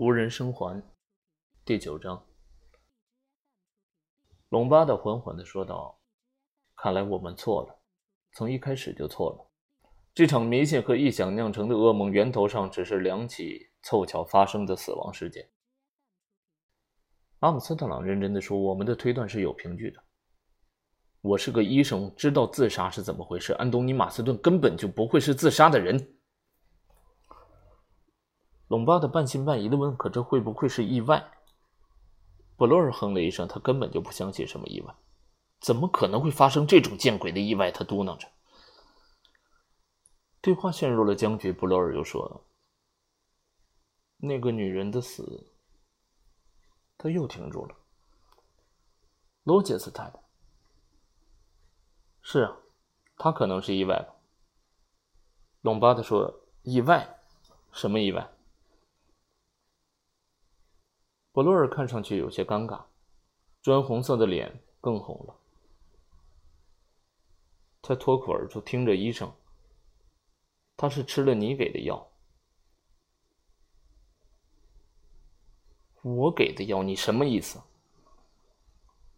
无人生还，第九章。隆巴的缓缓的说道：“看来我们错了，从一开始就错了。这场迷信和臆想酿成的噩梦，源头上只是两起凑巧发生的死亡事件。”阿姆斯特朗认真的说：“我们的推断是有凭据的。我是个医生，知道自杀是怎么回事。安东尼·马斯顿根本就不会是自杀的人。”隆巴的半信半疑的问：“可这会不会是意外？”布洛尔哼了一声，他根本就不相信什么意外，怎么可能会发生这种见鬼的意外？他嘟囔着。对话陷入了僵局。布洛尔又说：“那个女人的死。”他又停住了。罗杰斯太太。是啊，他可能是意外吧。隆巴的说：“意外？什么意外？”博洛尔看上去有些尴尬，砖红色的脸更红了。他脱口而出：“听着，医生，他是吃了你给的药。”我给的药？你什么意思？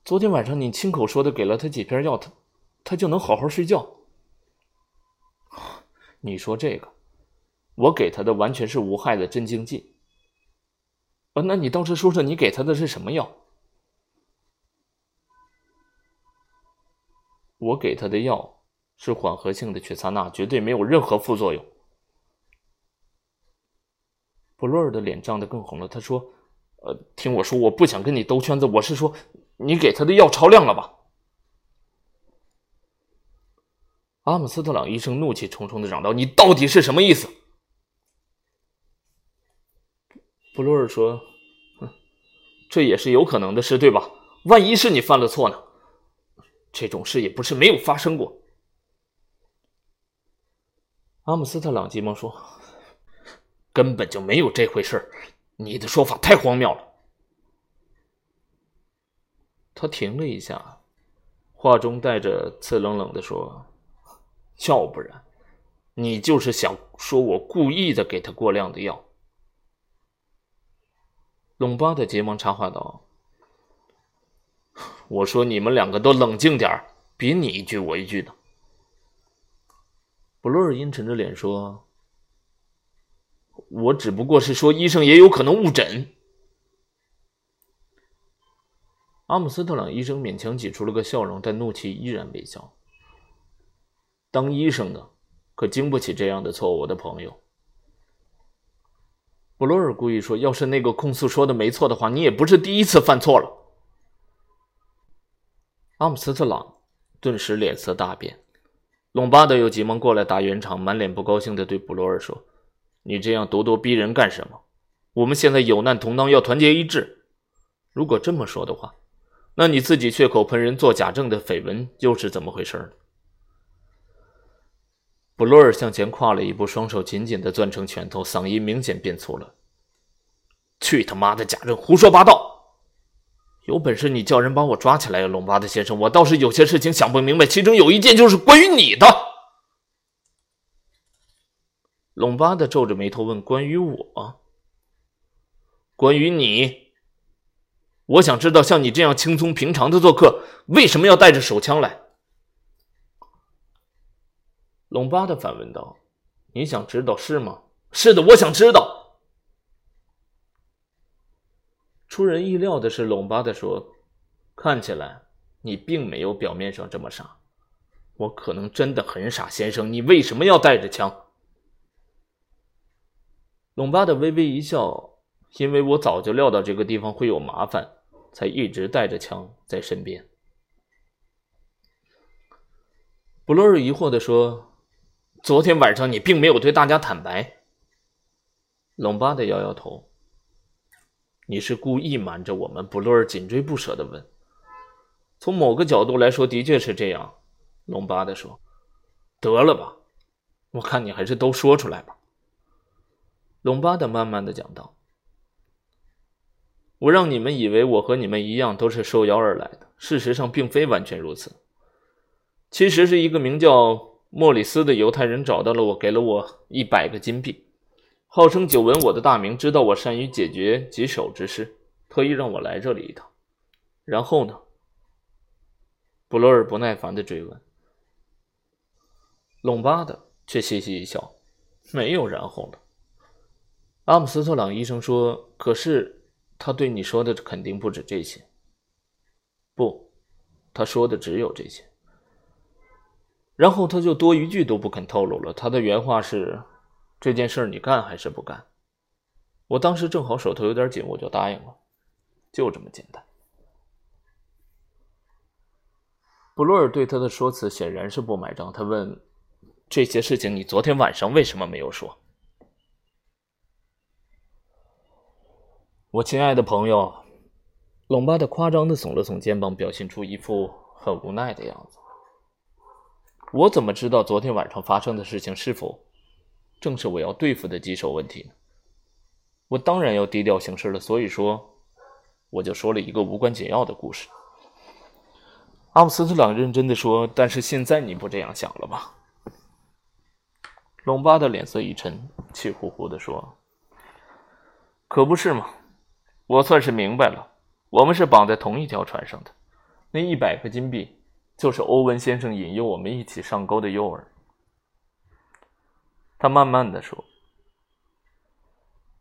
昨天晚上你亲口说的，给了他几片药，他他就能好好睡觉。你说这个，我给他的完全是无害的镇静剂。那你倒是说说，你给他的是什么药？我给他的药是缓和性的曲萨那，绝对没有任何副作用。布洛尔的脸涨得更红了。他说：“呃，听我说，我不想跟你兜圈子。我是说，你给他的药超量了吧？”阿姆斯特朗医生怒气冲冲的嚷道：“你到底是什么意思？”布洛尔说：“这也是有可能的事，对吧？万一是你犯了错呢？这种事也不是没有发生过。”阿姆斯特朗急忙说：“根本就没有这回事你的说法太荒谬了。”他停了一下，话中带着刺冷冷的说：“要不然，你就是想说我故意的给他过量的药。”隆巴的急忙插话道：“我说你们两个都冷静点别你一句我一句的。”布洛尔阴沉着脸说：“我只不过是说，医生也有可能误诊。”阿姆斯特朗医生勉强挤出了个笑容，但怒气依然未消。当医生的可经不起这样的错误，我的朋友。布洛尔故意说：“要是那个控诉说的没错的话，你也不是第一次犯错了。”阿姆斯特朗顿时脸色大变，隆巴德又急忙过来打圆场，满脸不高兴的对布罗尔说：“你这样咄咄逼人干什么？我们现在有难同当，要团结一致。如果这么说的话，那你自己血口喷人、做假证的绯闻又是怎么回事呢？”布洛尔向前跨了一步，双手紧紧的攥成拳头，嗓音明显变粗了：“去他妈的假证，胡说八道！有本事你叫人把我抓起来呀，龙巴德先生！我倒是有些事情想不明白，其中有一件就是关于你的。”龙巴德皱着眉头问：“关于我？关于你？我想知道，像你这样轻松平常的做客，为什么要带着手枪来？”隆巴的反问道：“你想知道是吗？”“是的，我想知道。”出人意料的是，隆巴的说：“看起来你并没有表面上这么傻。我可能真的很傻，先生。你为什么要带着枪？”隆巴的微微一笑：“因为我早就料到这个地方会有麻烦，才一直带着枪在身边。”布洛尔疑惑的说。昨天晚上你并没有对大家坦白。龙巴的摇摇头。你是故意瞒着我们？布洛尔紧追不舍的问。从某个角度来说，的确是这样。龙巴的说。得了吧，我看你还是都说出来吧。龙巴的慢慢的讲道。我让你们以为我和你们一样都是受邀而来的，事实上并非完全如此。其实是一个名叫。莫里斯的犹太人找到了我，给了我一百个金币，号称久闻我的大名，知道我善于解决棘手之事，特意让我来这里一趟。然后呢？布洛尔不耐烦的追问。隆巴的却嘻嘻一笑：“没有然后了。”阿姆斯特朗医生说：“可是他对你说的肯定不止这些。”不，他说的只有这些。然后他就多一句都不肯透露了。他的原话是。这件事你干还是不干？我当时正好手头有点紧，我就答应了，就这么简单。布洛尔对他的说辞显然是不买账，他问：“这些事情你昨天晚上为什么没有说？”我亲爱的朋友，隆巴的夸张的耸了耸肩膀，表现出一副很无奈的样子。我怎么知道昨天晚上发生的事情是否？正是我要对付的棘手问题呢。我当然要低调行事了，所以说，我就说了一个无关紧要的故事。阿姆斯特朗认真的说：“但是现在你不这样想了吧？”龙巴的脸色一沉，气呼呼的说：“可不是嘛，我算是明白了，我们是绑在同一条船上的。那一百个金币，就是欧文先生引诱我们一起上钩的诱饵。”他慢慢的说：“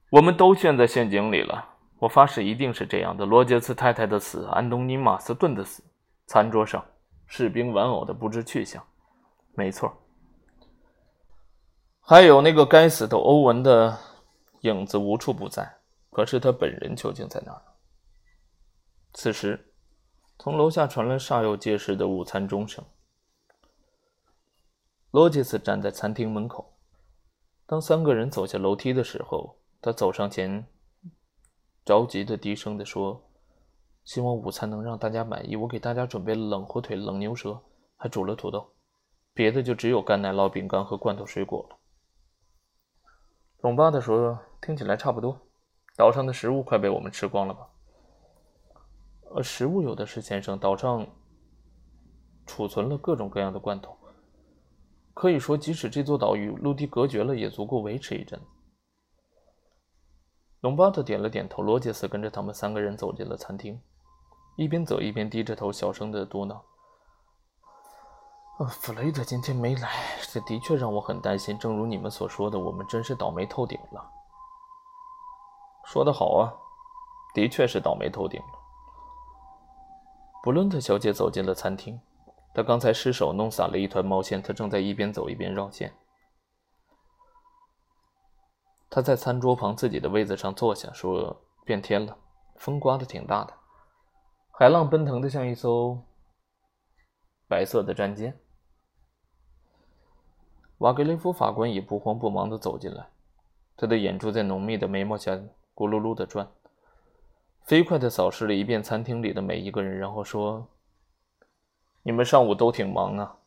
我们都陷在陷阱里了。我发誓一定是这样的。罗杰斯太太的死，安东尼·马斯顿的死，餐桌上士兵玩偶的不知去向，没错。还有那个该死的欧文的影子无处不在。可是他本人究竟在哪？”此时，从楼下传来煞有介事的午餐钟声。罗杰斯站在餐厅门口。当三个人走下楼梯的时候，他走上前，着急的低声的说：“希望午餐能让大家满意。我给大家准备了冷火腿、冷牛舌，还煮了土豆，别的就只有干奶酪、饼干和罐头水果了。”隆巴的说：“听起来差不多。岛上的食物快被我们吃光了吧？”“呃，食物有的是，先生。岛上储存了各种各样的罐头。”可以说，即使这座岛与陆地隔绝了，也足够维持一阵子。隆巴特点了点头，罗杰斯跟着他们三个人走进了餐厅，一边走一边低着头，小声的嘟囔：“弗雷德今天没来，这的确让我很担心。正如你们所说的，我们真是倒霉透顶了。”说得好啊，的确是倒霉透顶了。布伦特小姐走进了餐厅。她刚才失手弄洒了一团毛线，她正在一边走一边绕线。她在餐桌旁自己的位子上坐下，说：“变天了，风刮得挺大的，海浪奔腾的像一艘白色的战舰。”瓦格雷夫法官也不慌不忙的走进来，他的眼珠在浓密的眉毛下咕噜噜的转，飞快的扫视了一遍餐厅里的每一个人，然后说。你们上午都挺忙啊。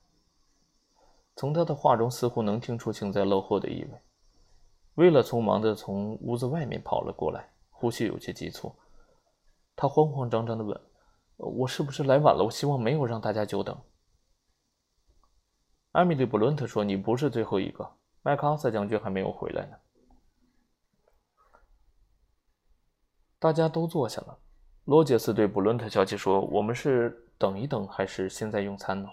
从他的话中似乎能听出幸灾乐祸的意味。为了匆忙的从屋子外面跑了过来，呼吸有些急促。他慌慌张张的问：“我是不是来晚了？我希望没有让大家久等。”艾米丽·布伦特说：“你不是最后一个，麦克阿瑟将军还没有回来呢。”大家都坐下了。罗杰斯对布伦特小姐说：“我们是。”等一等，还是现在用餐呢？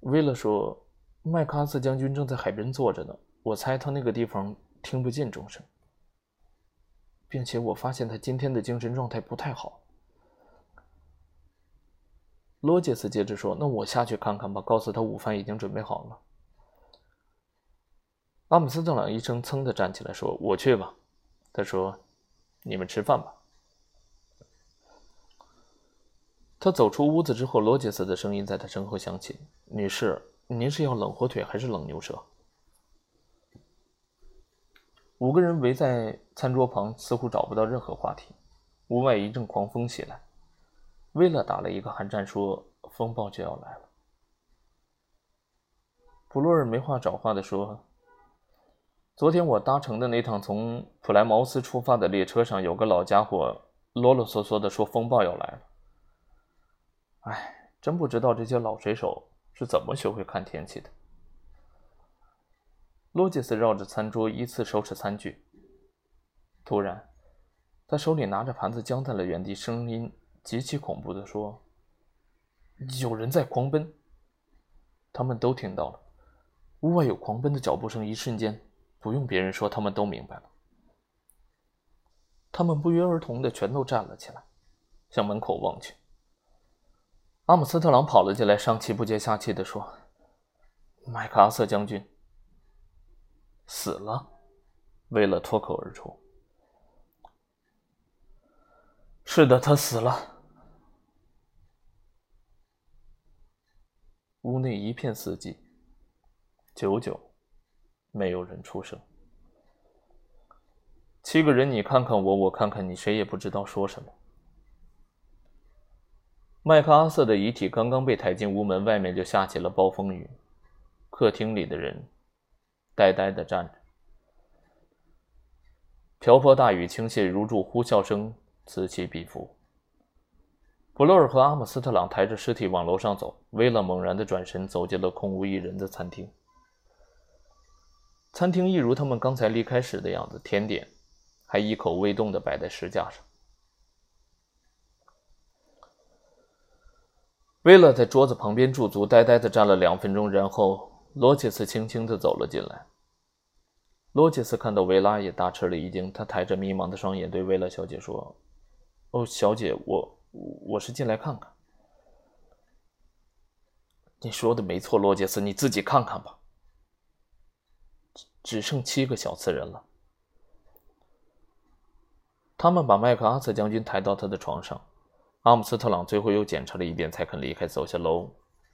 威勒说：“麦克阿瑟将军正在海边坐着呢，我猜他那个地方听不见钟声，并且我发现他今天的精神状态不太好。”罗杰斯接着说：“那我下去看看吧，告诉他午饭已经准备好了。”阿姆斯特朗医生噌的站起来说：“我去吧。”他说：“你们吃饭吧。”他走出屋子之后，罗杰斯的声音在他身后响起：“女士，您是要冷火腿还是冷牛舌？”五个人围在餐桌旁，似乎找不到任何话题。屋外一阵狂风袭来，威勒打了一个寒战，说：“风暴就要来了。”普洛尔没话找话的说：“昨天我搭乘的那趟从普莱茅斯出发的列车上，有个老家伙啰啰嗦嗦的说风暴要来了。”哎，真不知道这些老水手是怎么学会看天气的。罗杰斯绕着餐桌依次收拾餐具。突然，他手里拿着盘子僵在了原地，声音极其恐怖的说：“有人在狂奔。”他们都听到了，屋外有狂奔的脚步声。一瞬间，不用别人说，他们都明白了。他们不约而同的全都站了起来，向门口望去。阿姆斯特朗跑了进来，上气不接下气的说：“麦克阿瑟将军死了。”威勒脱口而出：“是的，他死了。”屋内一片死寂，久久没有人出声。七个人，你看看我，我看看你，谁也不知道说什么。麦克阿瑟的遗体刚刚被抬进屋门，外面就下起了暴风雨。客厅里的人呆呆的站着，瓢泼大雨倾泻如注，呼啸声此起彼伏。布洛尔和阿姆斯特朗抬着尸体往楼上走，威勒猛然的转身，走进了空无一人的餐厅。餐厅一如他们刚才离开时的样子，甜点还一口未动的摆在石架上。威勒在桌子旁边驻足，呆呆的站了两分钟，然后罗杰斯轻轻的走了进来。罗杰斯看到维拉也大吃了一惊，他抬着迷茫的双眼对威勒小姐说：“哦，小姐，我……”我是进来看看。你说的没错，罗杰斯，你自己看看吧。只剩七个小刺人了。他们把麦克阿瑟将军抬到他的床上，阿姆斯特朗最后又检查了一遍，才肯离开，走下楼。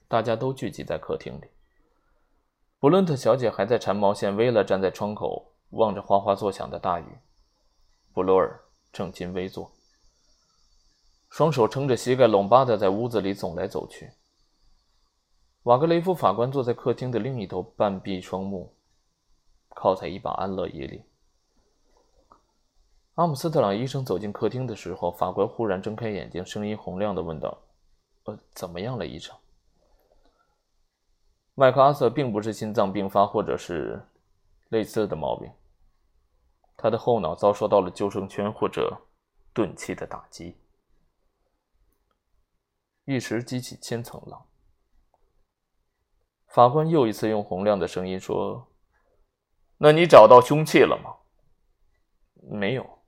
大家都聚集在客厅里。布伦特小姐还在缠毛线，威勒站在窗口，望着哗哗作响的大雨。布罗尔正襟危坐。双手撑着膝盖，拢巴的在屋子里走来走去。瓦格雷夫法官坐在客厅的另一头，半闭双目，靠在一把安乐椅里。阿姆斯特朗医生走进客厅的时候，法官忽然睁开眼睛，声音洪亮的问道：“呃，怎么样了，医生？”麦克阿瑟并不是心脏病发或者是类似的毛病，他的后脑遭受到了救生圈或者钝器的打击。一时激起千层浪。法官又一次用洪亮的声音说：“那你找到凶器了吗？”“没有。”“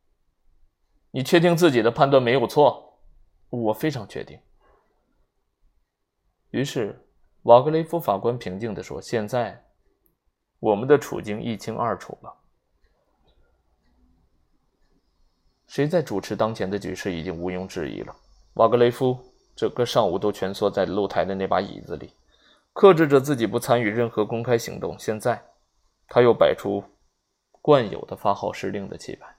你确定自己的判断没有错？”“我非常确定。”于是瓦格雷夫法官平静的说：“现在我们的处境一清二楚了。谁在主持当前的局势已经毋庸置疑了。”瓦格雷夫。整个上午都蜷缩在露台的那把椅子里，克制着自己不参与任何公开行动。现在，他又摆出惯有的发号施令的气派，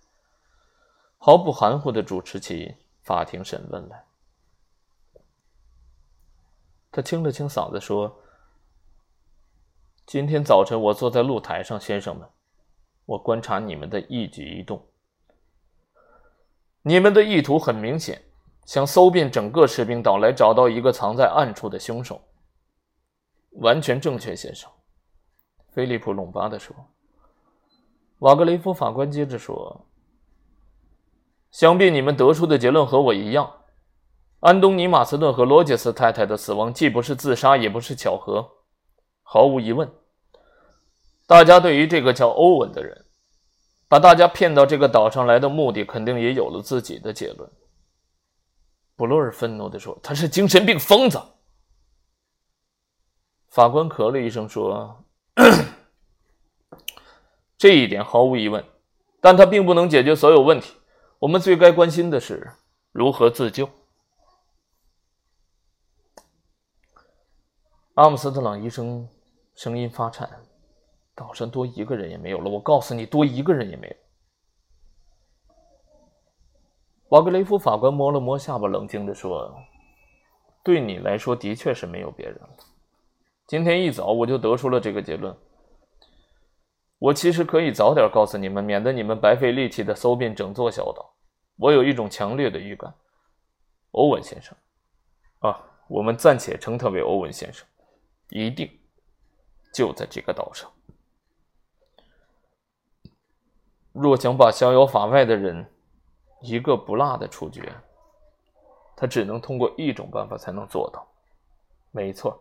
毫不含糊的主持起法庭审问来。他清了清嗓子说：“今天早晨我坐在露台上，先生们，我观察你们的一举一动。你们的意图很明显。”想搜遍整个士兵岛来找到一个藏在暗处的凶手，完全正确，先生。”菲利普·隆巴德说。瓦格雷夫法官接着说：“想必你们得出的结论和我一样，安东尼·马斯顿和罗杰斯太太的死亡既不是自杀，也不是巧合。毫无疑问，大家对于这个叫欧文的人，把大家骗到这个岛上来的目的，肯定也有了自己的结论。”布洛尔愤怒地说：“他是精神病疯子。”法官咳了一声说：“ 这一点毫无疑问，但他并不能解决所有问题。我们最该关心的是如何自救。”阿姆斯特朗医生声音发颤：“岛上多一个人也没有了。我告诉你，多一个人也没有。”瓦格雷夫法官摸了摸下巴，冷静地说：“对你来说，的确是没有别人了。今天一早我就得出了这个结论。我其实可以早点告诉你们，免得你们白费力气的搜遍整座小岛。我有一种强烈的预感，欧文先生，啊，我们暂且称他为欧文先生，一定就在这个岛上。”若想把逍遥法外的人一个不落的处决，他只能通过一种办法才能做到。没错，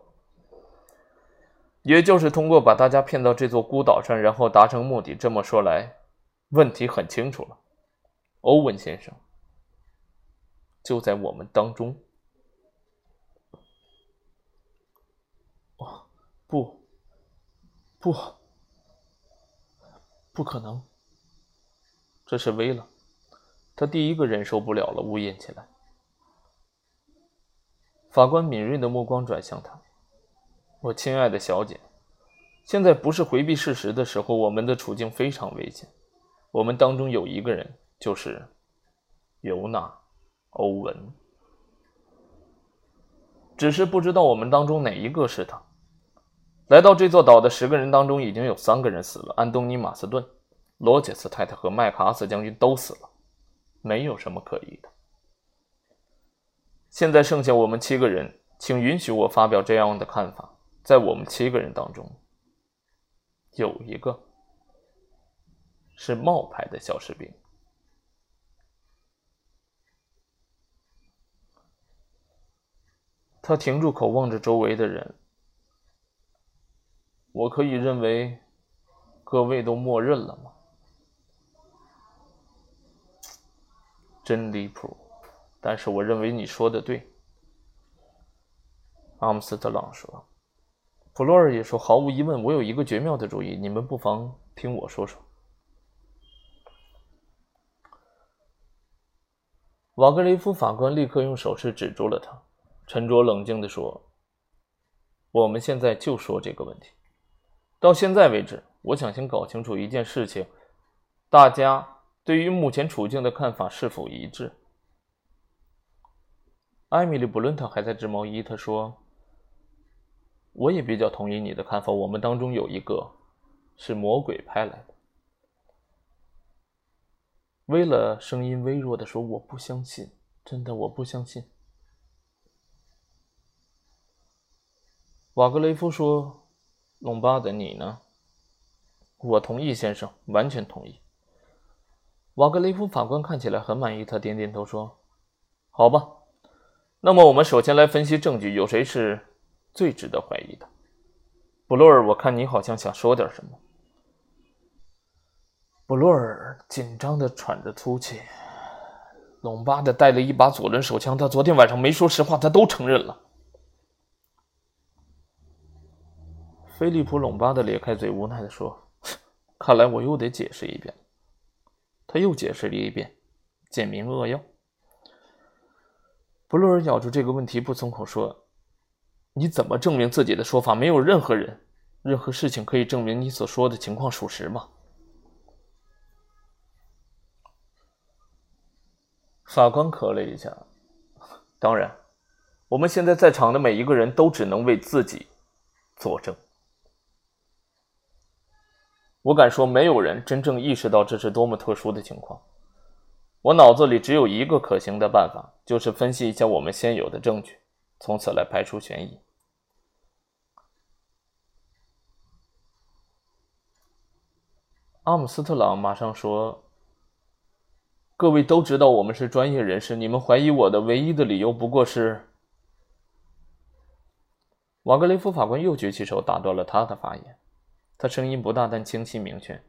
也就是通过把大家骗到这座孤岛上，然后达成目的。这么说来，问题很清楚了，欧文先生就在我们当中。哦，不，不，不可能！这是威了，他第一个忍受不了了，呜咽起来。法官敏锐的目光转向他：“我亲爱的小姐，现在不是回避事实的时候。我们的处境非常危险。我们当中有一个人，就是尤娜·欧文，只是不知道我们当中哪一个是他。来到这座岛的十个人当中，已经有三个人死了：安东尼·马斯顿、罗杰斯太太和麦克阿瑟将军都死了，没有什么可疑的。”现在剩下我们七个人，请允许我发表这样的看法：在我们七个人当中，有一个是冒牌的小士兵。他停住口，望着周围的人。我可以认为，各位都默认了吗？真离谱。但是我认为你说的对，阿姆斯特朗说。普洛尔也说：“毫无疑问，我有一个绝妙的主意，你们不妨听我说说。”瓦格雷夫法官立刻用手势指住了他，沉着冷静地说：“我们现在就说这个问题。到现在为止，我想先搞清楚一件事情：大家对于目前处境的看法是否一致？”艾米丽·布伦特还在织毛衣。她说：“我也比较同意你的看法。我们当中有一个是魔鬼派来的。”为了声音微弱的说：“我不相信，真的，我不相信。”瓦格雷夫说：“隆巴的，你呢？”“我同意，先生，完全同意。”瓦格雷夫法官看起来很满意，他点点头说：“好吧。”那么，我们首先来分析证据，有谁是最值得怀疑的？布洛尔，我看你好像想说点什么。布洛尔紧张的喘着粗气。隆巴的带了一把左轮手枪，他昨天晚上没说实话，他都承认了。菲利普·隆巴的咧开嘴，无奈的说：“ 看来我又得解释一遍。”他又解释了一遍：“简明扼要。”布洛尔咬住这个问题不松口，说：“你怎么证明自己的说法？没有任何人、任何事情可以证明你所说的情况属实吗？”法官咳了一下：“当然，我们现在在场的每一个人都只能为自己作证。我敢说，没有人真正意识到这是多么特殊的情况。”我脑子里只有一个可行的办法，就是分析一下我们现有的证据，从此来排除嫌疑。阿姆斯特朗马上说：“各位都知道我们是专业人士，你们怀疑我的唯一的理由不过是……”瓦格雷夫法官又举起手打断了他的发言，他声音不大，但清晰明确。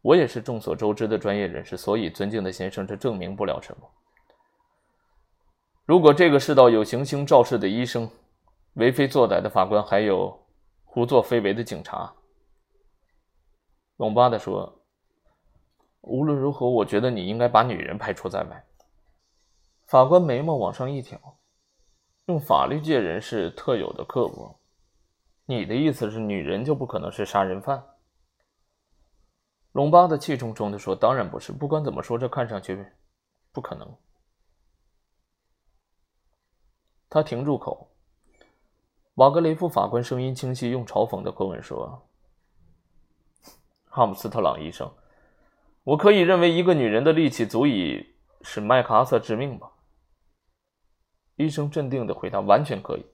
我也是众所周知的专业人士，所以，尊敬的先生，这证明不了什么。如果这个世道有行凶肇事的医生、为非作歹的法官，还有胡作非为的警察，隆巴的说：“无论如何，我觉得你应该把女人排除在外。”法官眉毛往上一挑，用法律界人士特有的刻薄：“你的意思是，女人就不可能是杀人犯？”隆巴的气冲冲地说：“当然不是。不管怎么说，这看上去不可能。”他停住口。瓦格雷夫法官声音清晰，用嘲讽的口吻说：“哈姆斯特朗医生，我可以认为一个女人的力气足以使麦克阿瑟致命吧？”医生镇定的回答：“完全可以，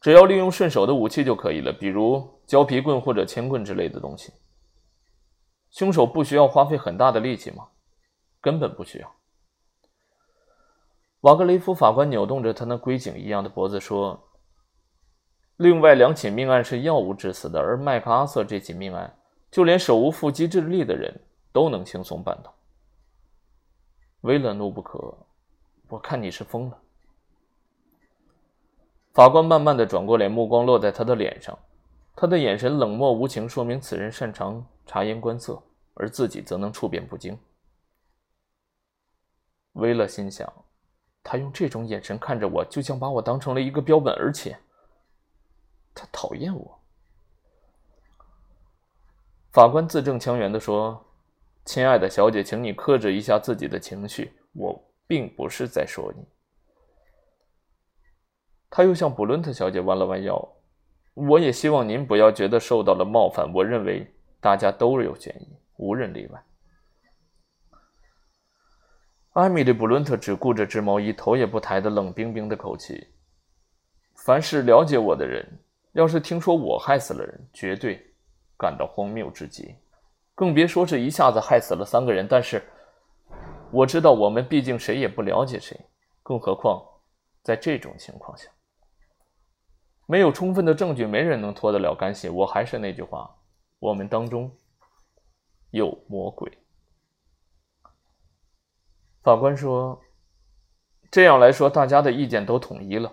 只要利用顺手的武器就可以了，比如胶皮棍或者铅棍之类的东西。”凶手不需要花费很大的力气吗？根本不需要。瓦格雷夫法官扭动着他那龟颈一样的脖子说：“另外两起命案是药物致死的，而麦克阿瑟这起命案，就连手无缚鸡之力的人都能轻松办到。”威勒怒不可遏，我看你是疯了。法官慢慢的转过脸，目光落在他的脸上，他的眼神冷漠无情，说明此人擅长察言观色，而自己则能处变不惊。威勒心想。他用这种眼神看着我，就像把我当成了一个标本，而且他讨厌我。法官字正腔圆的说：“亲爱的小姐，请你克制一下自己的情绪，我并不是在说你。”他又向布伦特小姐弯了弯腰：“我也希望您不要觉得受到了冒犯。我认为大家都有嫌疑，无人例外。”艾米丽·布伦特只顾着织毛衣，头也不抬的冷冰冰的口气。凡是了解我的人，要是听说我害死了人，绝对感到荒谬至极，更别说是一下子害死了三个人。但是我知道，我们毕竟谁也不了解谁，更何况在这种情况下，没有充分的证据，没人能脱得了干系。我还是那句话，我们当中有魔鬼。法官说：“这样来说，大家的意见都统一了，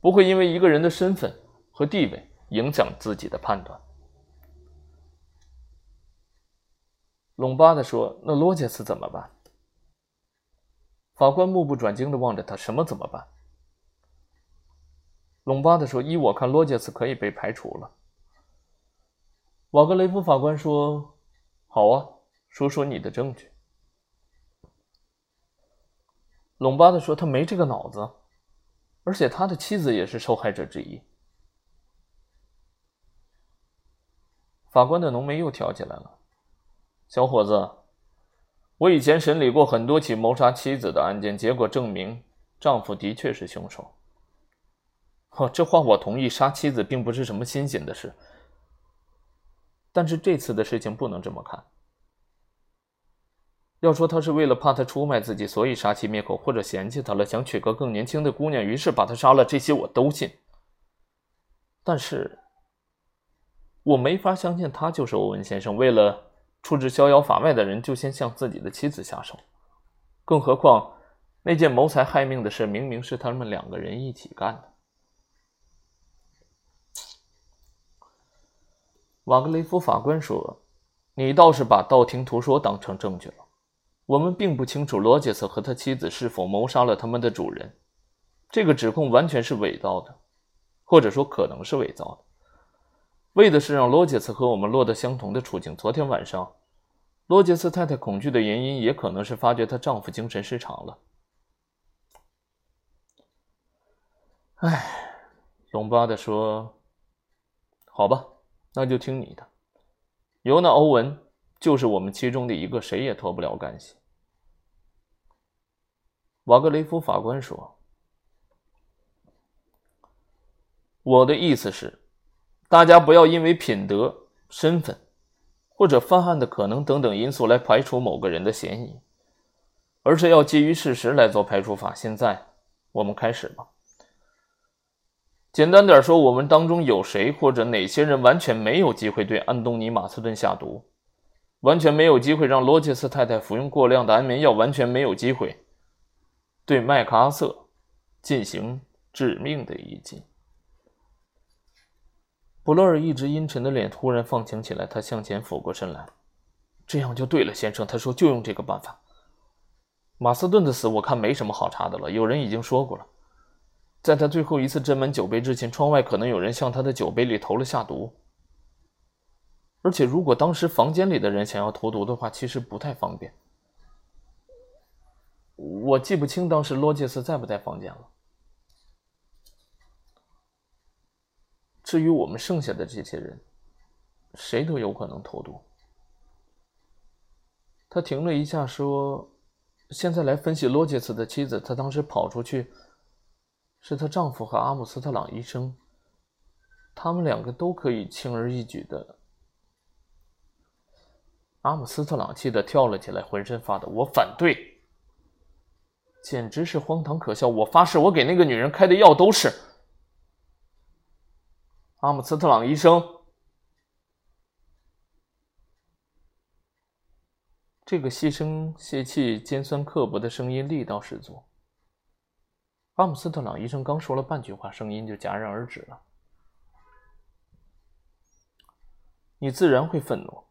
不会因为一个人的身份和地位影响自己的判断。”隆巴的说：“那罗杰斯怎么办？”法官目不转睛的望着他：“什么怎么办？”隆巴的说：“依我看，罗杰斯可以被排除了。”瓦格雷夫法官说：“好啊，说说你的证据。”隆巴的说：“他没这个脑子，而且他的妻子也是受害者之一。”法官的浓眉又挑起来了：“小伙子，我以前审理过很多起谋杀妻子的案件，结果证明丈夫的确是凶手。哦，这话我同意，杀妻子并不是什么新鲜的事，但是这次的事情不能这么看。”要说他是为了怕他出卖自己，所以杀妻灭口，或者嫌弃他了，想娶个更年轻的姑娘，于是把他杀了，这些我都信。但是，我没法相信他就是欧文先生，为了处置逍遥法外的人，就先向自己的妻子下手。更何况，那件谋财害命的事，明明是他们两个人一起干的。瓦格雷夫法官说：“你倒是把道听途说当成证据了。”我们并不清楚罗杰斯和他妻子是否谋杀了他们的主人，这个指控完全是伪造的，或者说可能是伪造的，为的是让罗杰斯和我们落得相同的处境。昨天晚上，罗杰斯太太恐惧的原因也可能是发觉她丈夫精神失常了。哎，隆巴的说：“好吧，那就听你的。尤娜·欧文就是我们其中的一个，谁也脱不了干系。”瓦格雷夫法官说：“我的意思是，大家不要因为品德、身份或者犯案的可能等等因素来排除某个人的嫌疑，而是要基于事实来做排除法。现在，我们开始吧。简单点说，我们当中有谁或者哪些人完全没有机会对安东尼·马斯顿下毒，完全没有机会让罗杰斯太太服用过量的安眠药，完全没有机会。”对麦克阿瑟进行致命的一击。布洛尔一直阴沉的脸突然放晴起来，他向前俯过身来：“这样就对了，先生。”他说：“就用这个办法。”马斯顿的死，我看没什么好查的了。有人已经说过了，在他最后一次斟满酒杯之前，窗外可能有人向他的酒杯里投了下毒。而且，如果当时房间里的人想要投毒的话，其实不太方便。我记不清当时罗杰斯在不在房间了。至于我们剩下的这些人，谁都有可能投毒。他停了一下，说：“现在来分析罗杰斯的妻子，她当时跑出去，是她丈夫和阿姆斯特朗医生，他们两个都可以轻而易举的。阿姆斯特朗气得跳了起来，浑身发抖。我反对，简直是荒唐可笑！我发誓，我给那个女人开的药都是……阿姆斯特朗医生，这个细声细气、尖酸刻薄的声音力道十足。阿姆斯特朗医生刚说了半句话，声音就戛然而止了。你自然会愤怒。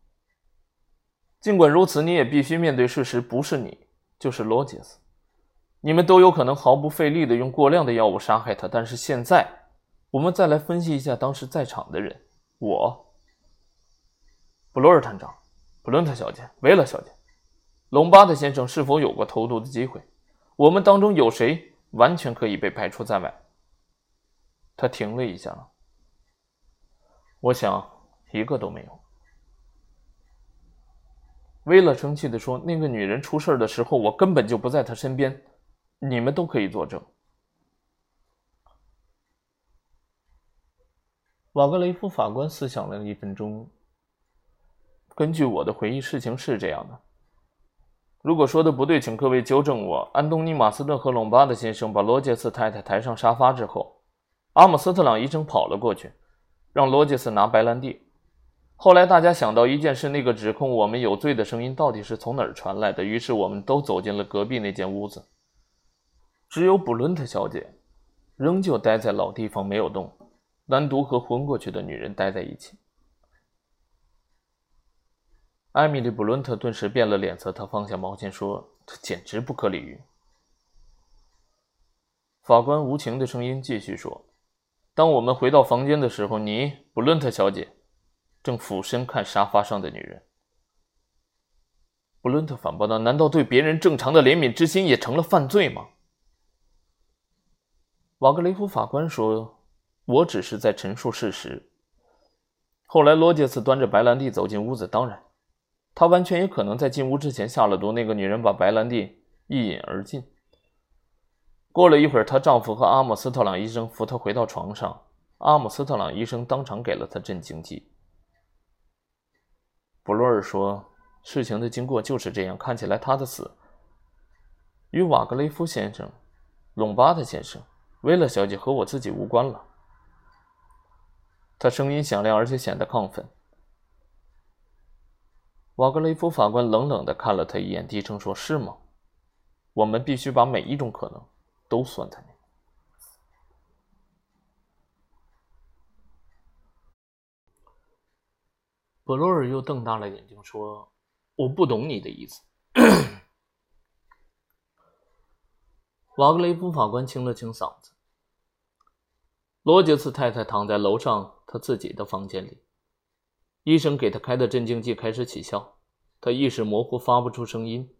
尽管如此，你也必须面对事实：不是你，就是罗杰斯。你们都有可能毫不费力的用过量的药物杀害他。但是现在，我们再来分析一下当时在场的人：我、布罗尔探长、布伦特小姐、维勒小姐、隆巴特先生是否有过投毒的机会？我们当中有谁完全可以被排除在外？他停了一下，我想一个都没有。威勒生气地说：“那个女人出事的时候，我根本就不在她身边，你们都可以作证。”瓦格雷夫法官思想了一分钟。根据我的回忆，事情是这样的。如果说的不对，请各位纠正我。安东尼·马斯顿和隆巴德先生把罗杰斯太太抬上沙发之后，阿姆斯特朗医生跑了过去，让罗杰斯拿白兰地。后来大家想到一件事：那个指控我们有罪的声音到底是从哪儿传来的？于是我们都走进了隔壁那间屋子。只有布伦特小姐仍旧待在老地方没有动，单独和昏过去的女人待在一起。艾米丽·布伦特顿时变了脸色，她放下毛巾说：“这简直不可理喻。”法官无情的声音继续说：“当我们回到房间的时候，你，布伦特小姐。”正俯身看沙发上的女人，布伦特反驳道：“难道对别人正常的怜悯之心也成了犯罪吗？”瓦格雷夫法官说：“我只是在陈述事实。”后来，罗杰斯端着白兰地走进屋子，当然，他完全也可能在进屋之前下了毒。那个女人把白兰地一饮而尽。过了一会儿，她丈夫和阿姆斯特朗医生扶她回到床上。阿姆斯特朗医生当场给了她镇静剂。布洛尔说：“事情的经过就是这样。看起来他的死与瓦格雷夫先生、隆巴特先生、威勒小姐和我自己无关了。”他声音响亮，而且显得亢奋。瓦格雷夫法官冷冷的看了他一眼，低声说：“是吗？我们必须把每一种可能都算在内。”布洛尔又瞪大了眼睛说：“我不懂你的意思。”瓦格雷夫法官清了清嗓子。罗杰斯太太躺在楼上他自己的房间里，医生给他开的镇静剂开始起效，他意识模糊，发不出声音。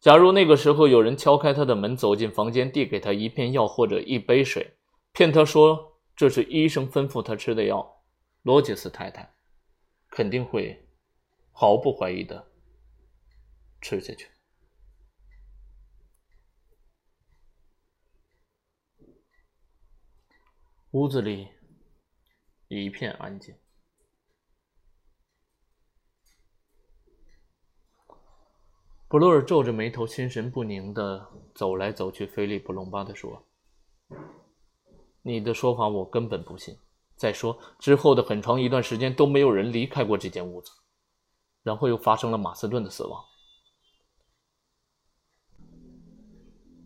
假如那个时候有人敲开他的门，走进房间，递给他一片药或者一杯水，骗他说这是医生吩咐他吃的药，罗杰斯太太。肯定会毫不怀疑的吃下去。屋子里一片安静。布洛尔皱着眉头，心神不宁的走来走去。菲利普·隆巴的说：“你的说法我根本不信。”再说之后的很长一段时间都没有人离开过这间屋子，然后又发生了马斯顿的死亡。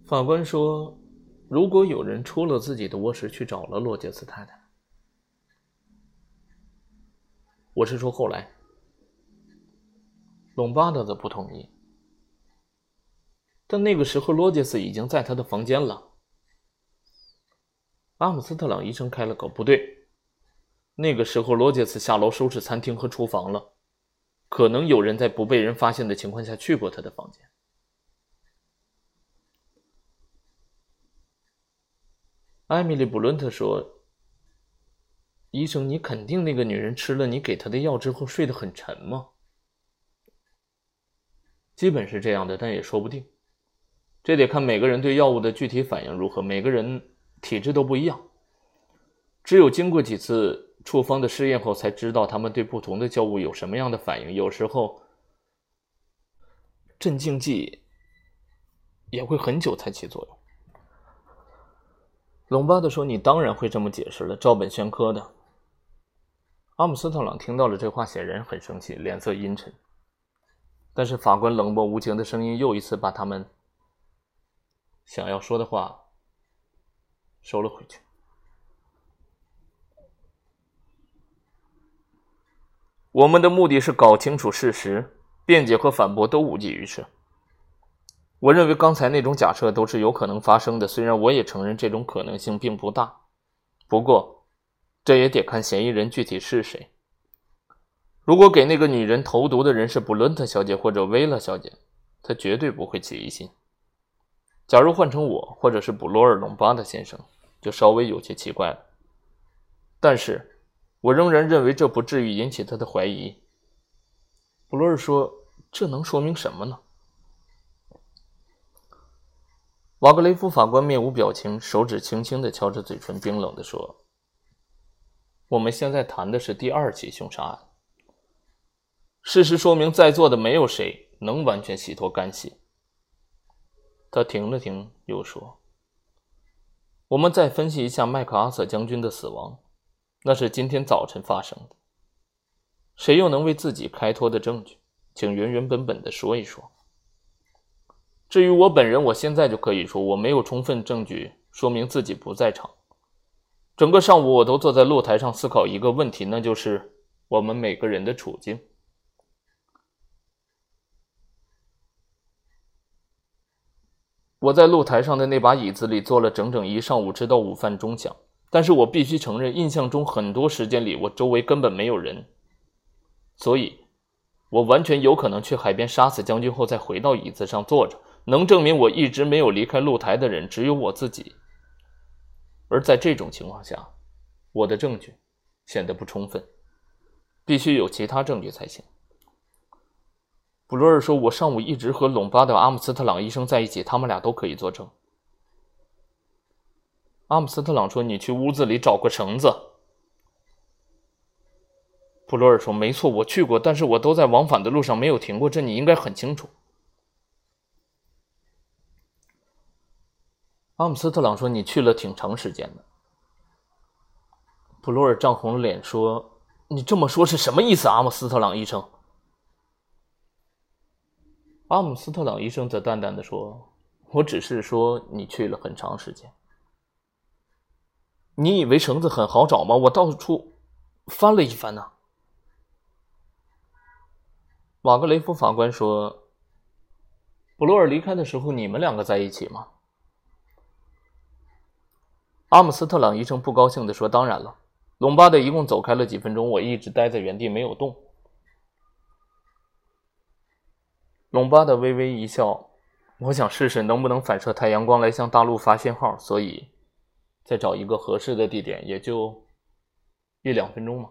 法官说：“如果有人出了自己的卧室去找了罗杰斯太太，我是说后来。”隆巴德则不同意，但那个时候罗杰斯已经在他的房间了。阿姆斯特朗医生开了口：“不对。”那个时候，罗杰斯下楼收拾餐厅和厨房了，可能有人在不被人发现的情况下去过他的房间。艾米丽·布伦特说：“医生，你肯定那个女人吃了你给她的药之后睡得很沉吗？”基本是这样的，但也说不定，这得看每个人对药物的具体反应如何，每个人体质都不一样，只有经过几次。处方的试验后才知道，他们对不同的药物有什么样的反应。有时候，镇静剂也会很久才起作用。龙巴德说：“你当然会这么解释了，照本宣科的。”阿姆斯特朗听到了这话，显然很生气，脸色阴沉。但是法官冷漠无情的声音又一次把他们想要说的话收了回去。我们的目的是搞清楚事实，辩解和反驳都无济于事。我认为刚才那种假设都是有可能发生的，虽然我也承认这种可能性并不大。不过，这也得看嫌疑人具体是谁。如果给那个女人投毒的人是布伦特小姐或者薇拉小姐，她绝对不会起疑心。假如换成我或者是布罗尔·隆巴的先生，就稍微有些奇怪了。但是。我仍然认为这不至于引起他的怀疑。布罗尔说：“这能说明什么呢？”瓦格雷夫法官面无表情，手指轻轻的敲着嘴唇，冰冷的说：“我们现在谈的是第二起凶杀案。事实说明，在座的没有谁能完全洗脱干系。”他停了停，又说：“我们再分析一下麦克阿瑟将军的死亡。”那是今天早晨发生的。谁又能为自己开脱的证据？请原原本本的说一说。至于我本人，我现在就可以说，我没有充分证据说明自己不在场。整个上午，我都坐在露台上思考一个问题，那就是我们每个人的处境。我在露台上的那把椅子里坐了整整一上午，直到午饭钟响。但是我必须承认，印象中很多时间里，我周围根本没有人，所以，我完全有可能去海边杀死将军后再回到椅子上坐着。能证明我一直没有离开露台的人只有我自己。而在这种情况下，我的证据显得不充分，必须有其他证据才行。布罗尔说：“我上午一直和隆巴的阿姆斯特朗医生在一起，他们俩都可以作证。”阿姆斯特朗说：“你去屋子里找过绳子。”普罗尔说：“没错，我去过，但是我都在往返的路上，没有停过。这你应该很清楚。”阿姆斯特朗说：“你去了挺长时间的。”普罗尔涨红了脸说：“你这么说是什么意思？”阿姆斯特朗医生。阿姆斯特朗医生则淡淡的说：“我只是说你去了很长时间。”你以为绳子很好找吗？我到处翻了一番呢。瓦格雷夫法官说：“布罗尔离开的时候，你们两个在一起吗？”阿姆斯特朗医生不高兴的说：“当然了。”隆巴德一共走开了几分钟，我一直待在原地没有动。隆巴德微微一笑：“我想试试能不能反射太阳光来向大陆发信号，所以。”再找一个合适的地点，也就一两分钟嘛。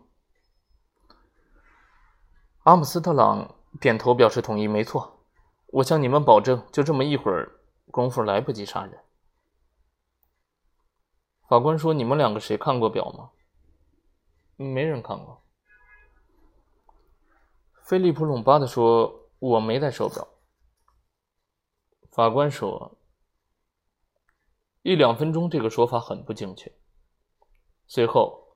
阿姆斯特朗点头表示同意。没错，我向你们保证，就这么一会儿功夫，来不及杀人。法官说：“你们两个谁看过表吗？”没人看过。菲利普·隆巴德说：“我没戴手表。”法官说。一两分钟，这个说法很不精确。随后，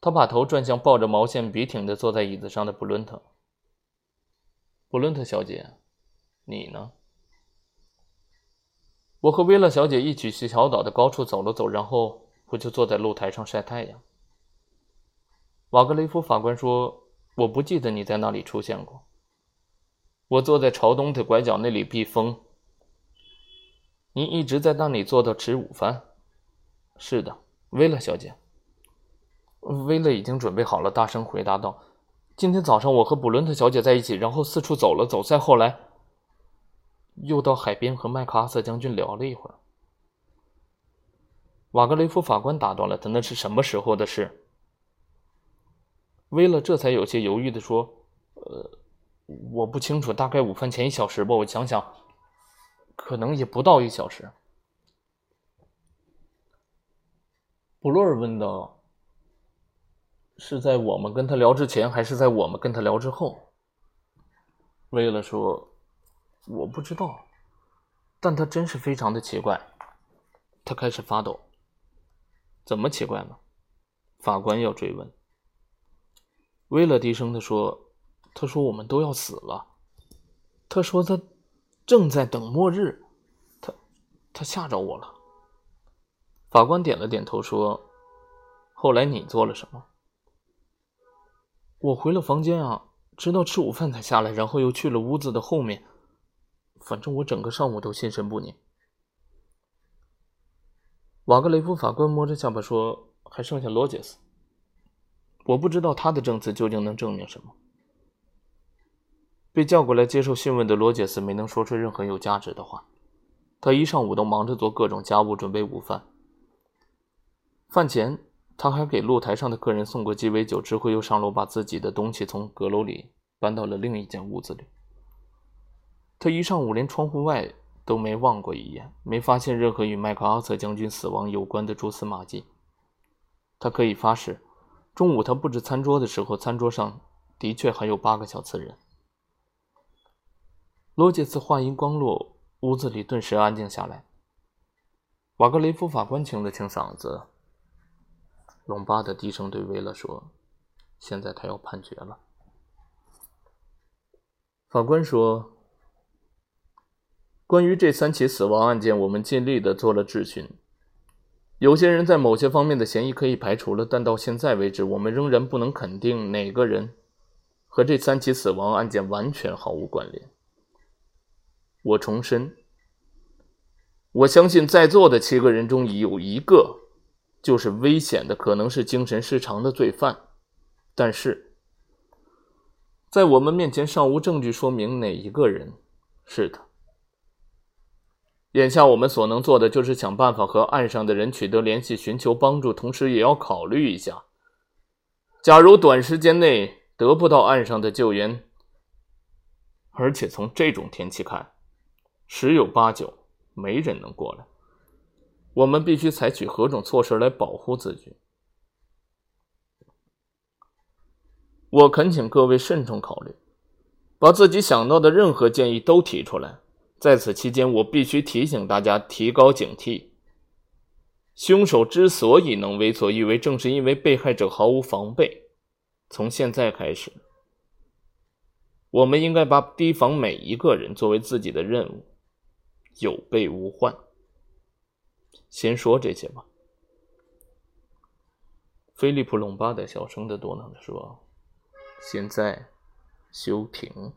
他把头转向抱着毛线笔挺的坐在椅子上的布伦特。布伦特小姐，你呢？我和薇拉小姐一起去小岛的高处走了走，然后我就坐在露台上晒太阳。瓦格雷夫法官说：“我不记得你在那里出现过。”我坐在朝东的拐角那里避风。您一直在那里坐到吃午饭？是的，薇拉小姐。薇拉已经准备好了，大声回答道：“今天早上我和布伦特小姐在一起，然后四处走了走，再后来又到海边和麦克阿瑟将军聊了一会儿。”瓦格雷夫法官打断了他：“那是什么时候的事？”薇勒这才有些犹豫的说：“呃，我不清楚，大概午饭前一小时吧。我想想。”可能也不到一小时。布洛尔问道：“是在我们跟他聊之前，还是在我们跟他聊之后？”威勒说：“我不知道，但他真是非常的奇怪。他开始发抖。怎么奇怪呢？法官要追问。威勒低声的说：“他说我们都要死了。他说他正在等末日。他他吓着我了。”法官点了点头说：“后来你做了什么？”我回了房间啊，直到吃午饭才下来，然后又去了屋子的后面。反正我整个上午都心神不宁。瓦格雷夫法官摸着下巴说：“还剩下罗杰斯，我不知道他的证词究竟能证明什么。”被叫过来接受讯问的罗杰斯没能说出任何有价值的话。他一上午都忙着做各种家务，准备午饭。饭前，他还给露台上的客人送过鸡尾酒，之后又上楼把自己的东西从阁楼里搬到了另一间屋子里。他一上午连窗户外都没望过一眼，没发现任何与麦克阿瑟将军死亡有关的蛛丝马迹。他可以发誓，中午他布置餐桌的时候，餐桌上的确还有八个小瓷人。罗杰斯话音刚落，屋子里顿时安静下来。瓦格雷夫法官清了清嗓子，隆巴德低声对威勒说：“现在他要判决了。”法官说。关于这三起死亡案件，我们尽力的做了质询。有些人在某些方面的嫌疑可以排除了，但到现在为止，我们仍然不能肯定哪个人和这三起死亡案件完全毫无关联。我重申，我相信在座的七个人中有一个就是危险的，可能是精神失常的罪犯。但是，在我们面前尚无证据说明哪一个人是他。眼下我们所能做的就是想办法和岸上的人取得联系，寻求帮助，同时也要考虑一下，假如短时间内得不到岸上的救援，而且从这种天气看，十有八九没人能过来，我们必须采取何种措施来保护自己？我恳请各位慎重考虑，把自己想到的任何建议都提出来。在此期间，我必须提醒大家提高警惕。凶手之所以能为所欲为，正是因为被害者毫无防备。从现在开始，我们应该把提防每一个人作为自己的任务，有备无患。先说这些吧。菲利普·隆巴德小声的嘟囔着说：“现在，休庭。”